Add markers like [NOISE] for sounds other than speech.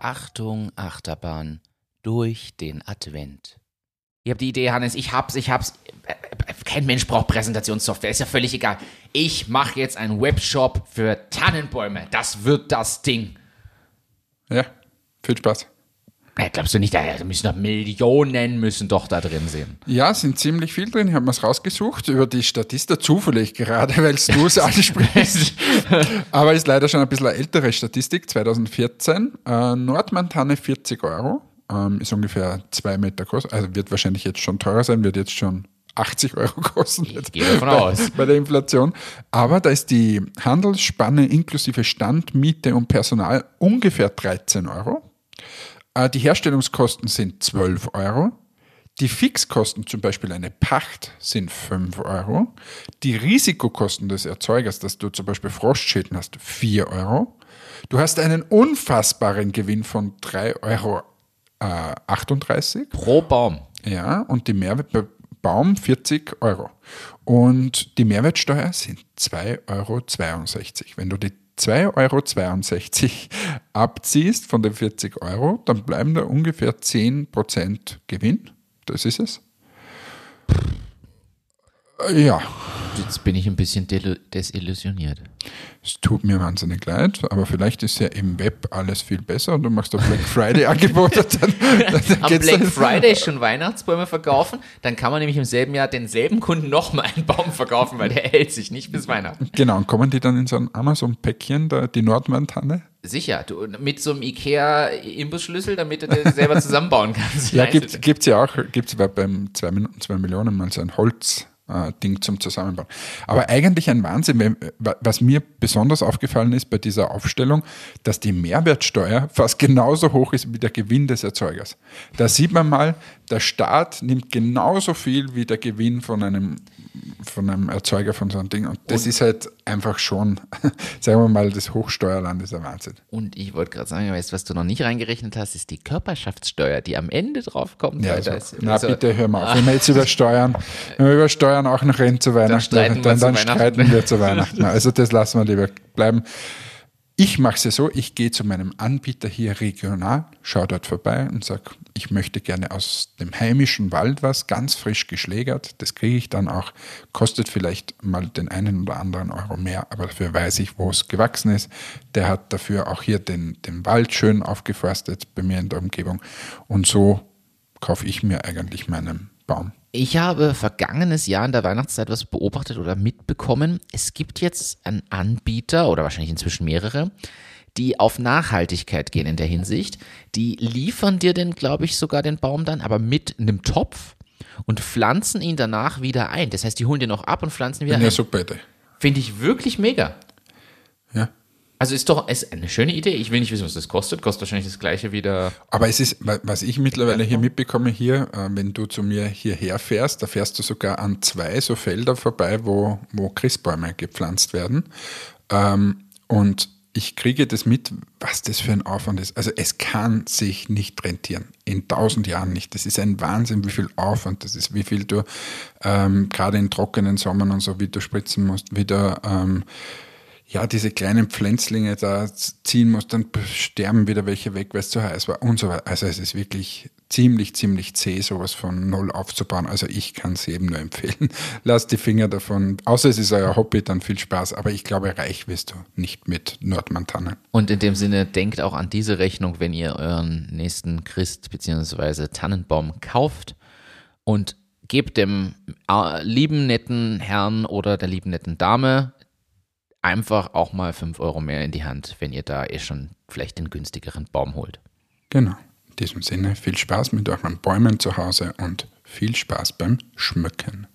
Achterbahn durch den Advent. Ich habe die Idee, Hannes, ich hab's, ich hab's. Äh, äh, Kein Mensch braucht Präsentationssoftware, ist ja völlig egal. Ich mache jetzt einen Webshop für Tannenbäume. Das wird das Ding. Ja, viel Spaß. Ja, glaubst du nicht, da müssen doch Millionen müssen doch da drin sein. Ja, sind ziemlich viel drin. Ich habe mir es rausgesucht über die Statistik, zufällig gerade, weil du es [LAUGHS] ansprichst. [LAUGHS] Aber ist leider schon ein bisschen eine ältere Statistik, 2014. Äh, Nordmantanne 40 Euro, ähm, ist ungefähr zwei Meter groß. Also wird wahrscheinlich jetzt schon teurer sein, wird jetzt schon 80 Euro kosten. Ich gehe davon aus. Bei der Inflation. Aber da ist die Handelsspanne inklusive Stand, Miete und Personal ungefähr 13 Euro. Äh, Die Herstellungskosten sind 12 Euro. Die Fixkosten, zum Beispiel eine Pacht, sind 5 Euro. Die Risikokosten des Erzeugers, dass du zum Beispiel Frostschäden hast, 4 Euro. Du hast einen unfassbaren Gewinn von 3,38 Euro. Äh, 38. Pro Baum. Ja, und die Mehrwert bei Baum 40 Euro. Und die Mehrwertsteuer sind 2,62 Euro. Wenn du die 2,62 Euro abziehst von den 40 Euro, dann bleiben da ungefähr 10% Gewinn. Das ist es. Ja, Jetzt bin ich ein bisschen desillusioniert. es tut mir wahnsinnig leid, aber vielleicht ist ja im Web alles viel besser und du machst da Black Friday Angebote. Dann, [LAUGHS] dann Am Black dann- Friday schon Weihnachtsbäume verkaufen, dann kann man nämlich im selben Jahr denselben Kunden nochmal einen Baum verkaufen, weil der hält sich nicht bis Weihnachten. Genau, und kommen die dann in so ein Amazon-Päckchen, da, die Nordmann-Tanne? Sicher, du, mit so einem Ikea-Imbusschlüssel, damit du das selber zusammenbauen kannst. Ja, gibt gibt's ja auch, gibt es beim 2 Minuten, 2 Millionen mal so ein Holz. Äh, Ding zum Zusammenbauen. Aber eigentlich ein Wahnsinn, wenn- was mir besonders aufgefallen ist bei dieser Aufstellung, dass die Mehrwertsteuer fast genauso hoch ist wie der Gewinn des Erzeugers. Da sieht man mal, der Staat nimmt genauso viel wie der Gewinn von einem, von einem Erzeuger von so einem Ding. Und das ist halt einfach schon, [LAUGHS] sagen wir mal, das Hochsteuerland ist ein Wahnsinn. Und ich wollte gerade sagen, weißt, was du noch nicht reingerechnet hast, ist die Körperschaftssteuer, die am Ende drauf kommt. Ja, also, das- na also- bitte hör mal auf. [LAUGHS] Wenn wir jetzt über Steuern, wenn wir über Steuern auch noch reden zu Weihnachten, streiten wir dann, zu dann Weihnachten. streiten wir zu Weihnachten. Also das lassen wir lieber bleiben. Ich mache es ja so, ich gehe zu meinem Anbieter hier regional, schaue dort vorbei und sage, ich möchte gerne aus dem heimischen Wald was, ganz frisch geschlägert. Das kriege ich dann auch, kostet vielleicht mal den einen oder anderen Euro mehr, aber dafür weiß ich, wo es gewachsen ist. Der hat dafür auch hier den, den Wald schön aufgeforstet bei mir in der Umgebung. Und so kaufe ich mir eigentlich meinen Baum. Ich habe vergangenes Jahr in der Weihnachtszeit was beobachtet oder mitbekommen. Es gibt jetzt einen Anbieter oder wahrscheinlich inzwischen mehrere, die auf Nachhaltigkeit gehen in der Hinsicht. Die liefern dir denn, glaube ich, sogar den Baum dann, aber mit einem Topf und pflanzen ihn danach wieder ein. Das heißt, die holen den noch ab und pflanzen wieder Ja, ein. super Idee. Finde ich wirklich mega. Also ist doch ist eine schöne Idee. Ich will nicht wissen, was das kostet. Kostet wahrscheinlich das gleiche wieder. Aber es ist, wa- was ich mittlerweile hier mitbekomme, hier, äh, wenn du zu mir hierher fährst, da fährst du sogar an zwei so Felder vorbei, wo, wo Christbäume gepflanzt werden. Ähm, und ich kriege das mit, was das für ein Aufwand ist. Also es kann sich nicht rentieren. In tausend Jahren nicht. Das ist ein Wahnsinn, wie viel Aufwand das ist, wie viel du ähm, gerade in trockenen Sommern und so, wie du spritzen musst, wie du ähm, ja, diese kleinen Pflänzlinge da ziehen musst, dann sterben wieder welche weg, weil es zu heiß war und so weiter. Also es ist wirklich ziemlich, ziemlich zäh, sowas von null aufzubauen. Also ich kann es jedem nur empfehlen. [LAUGHS] Lass die Finger davon, außer es ist euer Hobby, dann viel Spaß. Aber ich glaube, reich wirst du nicht mit Nordmantanne. Und in dem Sinne, denkt auch an diese Rechnung, wenn ihr euren nächsten Christ bzw. Tannenbaum kauft und gebt dem äh, lieben, netten Herrn oder der lieben, netten Dame einfach auch mal 5 Euro mehr in die Hand, wenn ihr da eh schon vielleicht den günstigeren Baum holt. Genau. In diesem Sinne, viel Spaß mit euren Bäumen zu Hause und viel Spaß beim Schmücken.